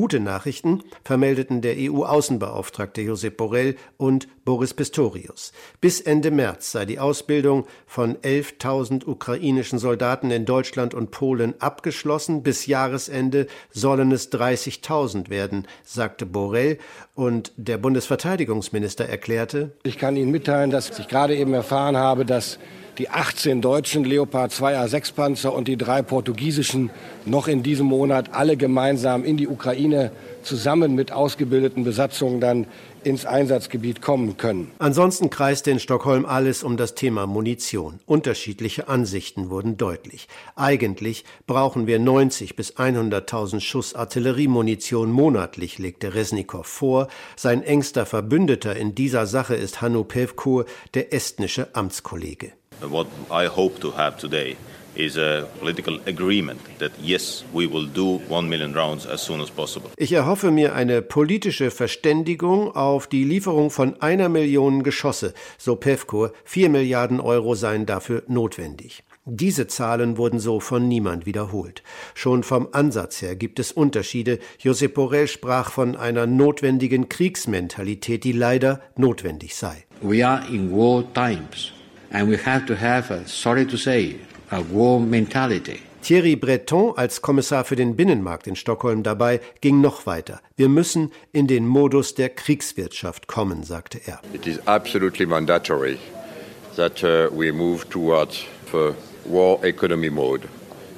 Gute Nachrichten vermeldeten der EU-Außenbeauftragte Josep Borrell und Boris Pistorius. Bis Ende März sei die Ausbildung von 11.000 ukrainischen Soldaten in Deutschland und Polen abgeschlossen. Bis Jahresende sollen es 30.000 werden, sagte Borrell. Und der Bundesverteidigungsminister erklärte, Ich kann Ihnen mitteilen, dass ich gerade eben erfahren habe, dass die 18 deutschen Leopard 2A6 Panzer und die drei portugiesischen noch in diesem Monat alle gemeinsam in die Ukraine zusammen mit ausgebildeten Besatzungen dann ins Einsatzgebiet kommen können. Ansonsten kreiste in Stockholm alles um das Thema Munition. Unterschiedliche Ansichten wurden deutlich. Eigentlich brauchen wir 90 bis 100.000 Schuss Artilleriemunition monatlich, legte Resnikow vor. Sein engster Verbündeter in dieser Sache ist Hannu Pevkur, der estnische Amtskollege. What I hope to have today is a political agreement that yes, we will do one million rounds as soon as possible. Ich erhoffe mir eine politische Verständigung auf die Lieferung von einer Million Geschosse, so Pevkur. Vier Milliarden Euro seien dafür notwendig. Diese Zahlen wurden so von niemand wiederholt. Schon vom Ansatz her gibt es Unterschiede. Josep Borrell sprach von einer notwendigen Kriegsmentalität, die leider notwendig sei. We are in war times and we have to have, a, sorry to say, a war mentality. Thierry Breton als Kommissar für den Binnenmarkt in Stockholm dabei ging noch weiter. Wir müssen in den Modus der Kriegswirtschaft kommen, sagte er. It is absolutely mandatory that uh, we move towards the war economy mode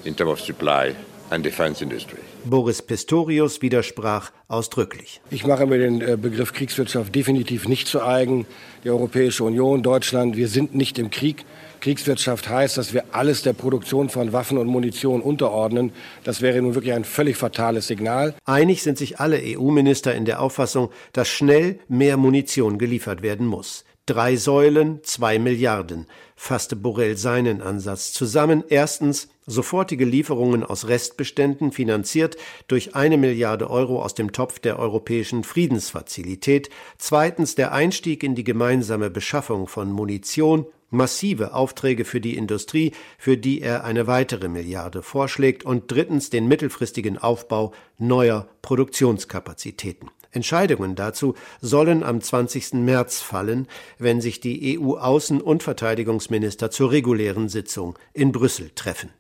in terms of supply and defense industry. Boris Pistorius widersprach ausdrücklich. Ich mache mir den äh, Begriff Kriegswirtschaft definitiv nicht zu eigen. Die Europäische Union, Deutschland, wir sind nicht im Krieg. Kriegswirtschaft heißt, dass wir alles der Produktion von Waffen und Munition unterordnen. Das wäre nun wirklich ein völlig fatales Signal. Einig sind sich alle EU-Minister in der Auffassung, dass schnell mehr Munition geliefert werden muss. Drei Säulen, zwei Milliarden, fasste Borrell seinen Ansatz zusammen. Erstens sofortige Lieferungen aus Restbeständen, finanziert durch eine Milliarde Euro aus dem Topf der Europäischen Friedensfazilität. Zweitens der Einstieg in die gemeinsame Beschaffung von Munition massive Aufträge für die Industrie, für die er eine weitere Milliarde vorschlägt, und drittens den mittelfristigen Aufbau neuer Produktionskapazitäten. Entscheidungen dazu sollen am 20. März fallen, wenn sich die EU-Außen- und Verteidigungsminister zur regulären Sitzung in Brüssel treffen.